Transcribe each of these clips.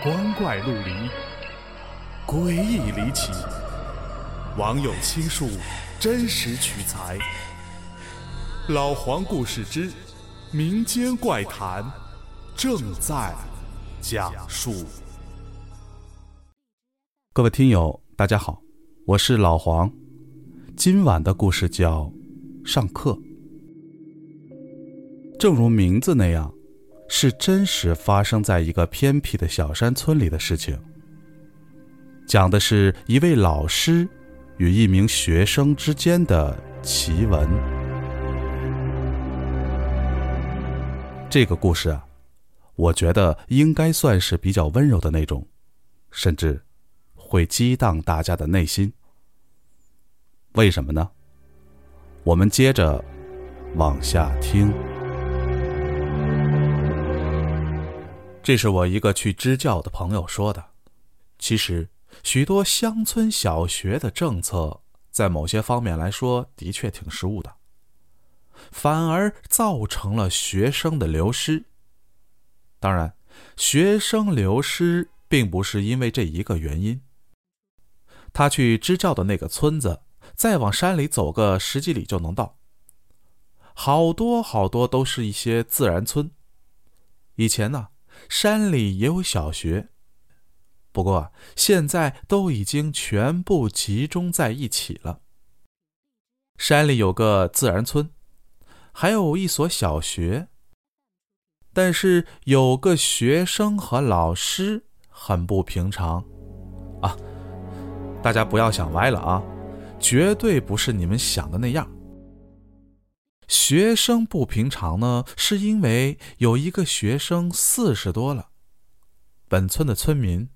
光怪陆离，诡异离奇。网友倾述，真实取材。老黄故事之民间怪谈正在讲述。各位听友，大家好，我是老黄。今晚的故事叫《上课》。正如名字那样。是真实发生在一个偏僻的小山村里的事情。讲的是一位老师与一名学生之间的奇闻。这个故事啊，我觉得应该算是比较温柔的那种，甚至会激荡大家的内心。为什么呢？我们接着往下听。这是我一个去支教的朋友说的。其实，许多乡村小学的政策，在某些方面来说，的确挺失误的，反而造成了学生的流失。当然，学生流失并不是因为这一个原因。他去支教的那个村子，再往山里走个十几里就能到。好多好多都是一些自然村。以前呢。山里也有小学，不过现在都已经全部集中在一起了。山里有个自然村，还有一所小学，但是有个学生和老师很不平常啊！大家不要想歪了啊，绝对不是你们想的那样。学生不平常呢，是因为有一个学生四十多了，本村的村民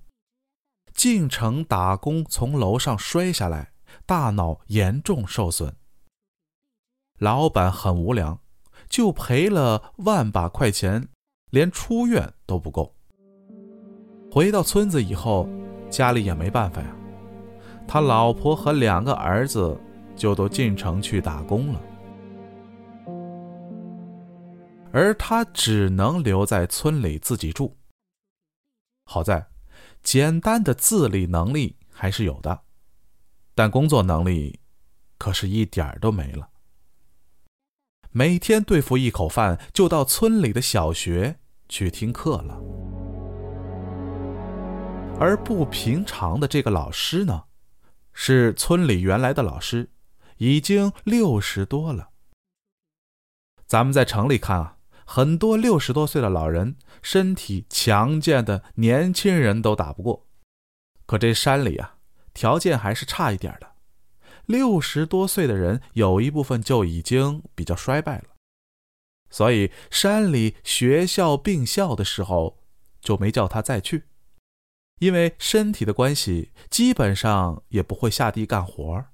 进城打工，从楼上摔下来，大脑严重受损。老板很无良，就赔了万把块钱，连出院都不够。回到村子以后，家里也没办法呀，他老婆和两个儿子就都进城去打工了。而他只能留在村里自己住。好在，简单的自理能力还是有的，但工作能力可是一点儿都没了。每天对付一口饭，就到村里的小学去听课了。而不平常的这个老师呢，是村里原来的老师，已经六十多了。咱们在城里看啊。很多六十多岁的老人，身体强健的年轻人都打不过。可这山里啊，条件还是差一点的。六十多岁的人有一部分就已经比较衰败了，所以山里学校并校的时候就没叫他再去，因为身体的关系，基本上也不会下地干活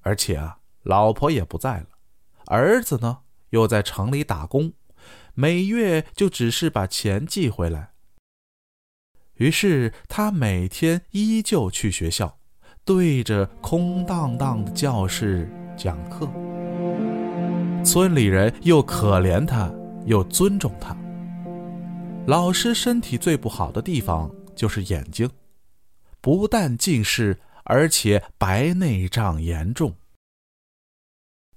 而且啊，老婆也不在了，儿子呢又在城里打工。每月就只是把钱寄回来。于是他每天依旧去学校，对着空荡荡的教室讲课。村里人又可怜他，又尊重他。老师身体最不好的地方就是眼睛，不但近视，而且白内障严重。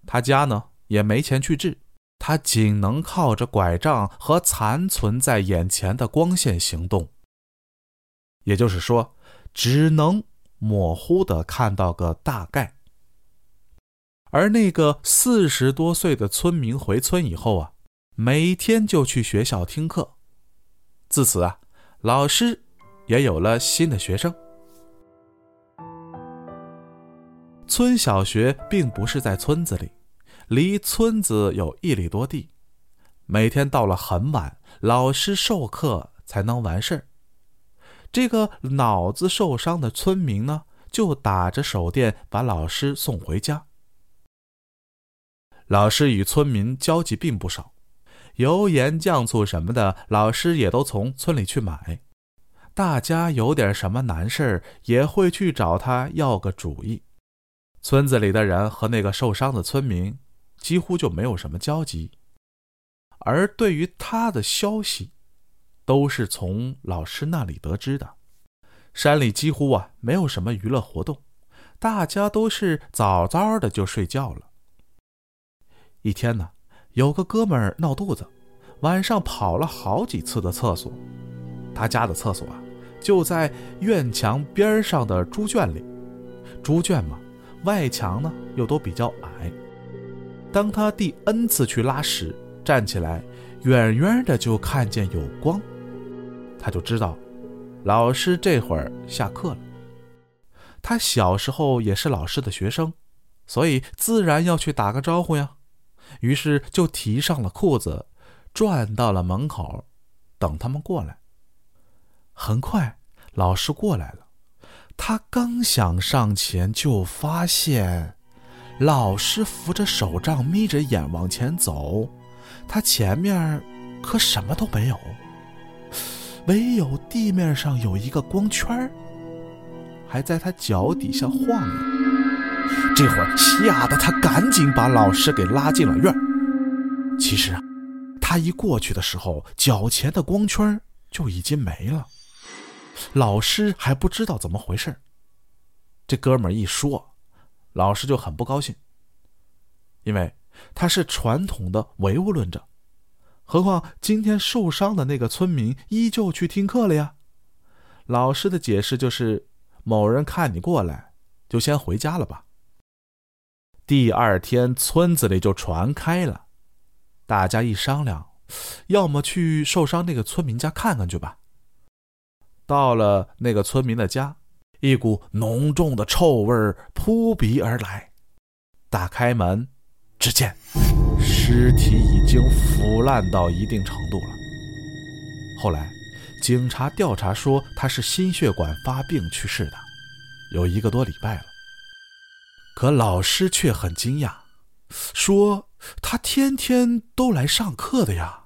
他家呢也没钱去治。他仅能靠着拐杖和残存在眼前的光线行动，也就是说，只能模糊的看到个大概。而那个四十多岁的村民回村以后啊，每天就去学校听课。自此啊，老师也有了新的学生。村小学并不是在村子里。离村子有一里多地，每天到了很晚，老师授课才能完事儿。这个脑子受伤的村民呢，就打着手电把老师送回家。老师与村民交集并不少，油盐酱醋什么的，老师也都从村里去买。大家有点什么难事儿，也会去找他要个主意。村子里的人和那个受伤的村民。几乎就没有什么交集，而对于他的消息，都是从老师那里得知的。山里几乎啊没有什么娱乐活动，大家都是早早的就睡觉了。一天呢，有个哥们儿闹肚子，晚上跑了好几次的厕所。他家的厕所啊，就在院墙边上的猪圈里。猪圈嘛，外墙呢又都比较矮。当他第 n 次去拉屎，站起来，远远的就看见有光，他就知道，老师这会儿下课了。他小时候也是老师的学生，所以自然要去打个招呼呀。于是就提上了裤子，转到了门口，等他们过来。很快，老师过来了。他刚想上前，就发现。老师扶着手杖，眯着眼往前走，他前面可什么都没有，唯有地面上有一个光圈还在他脚底下晃悠。这会儿吓得他赶紧把老师给拉进了院其实啊，他一过去的时候，脚前的光圈就已经没了。老师还不知道怎么回事这哥们儿一说。老师就很不高兴，因为他是传统的唯物论者，何况今天受伤的那个村民依旧去听课了呀。老师的解释就是：某人看你过来，就先回家了吧。第二天村子里就传开了，大家一商量，要么去受伤那个村民家看看去吧。到了那个村民的家。一股浓重的臭味扑鼻而来，打开门，只见尸体已经腐烂到一定程度了。后来，警察调查说他是心血管发病去世的，有一个多礼拜了。可老师却很惊讶，说他天天都来上课的呀。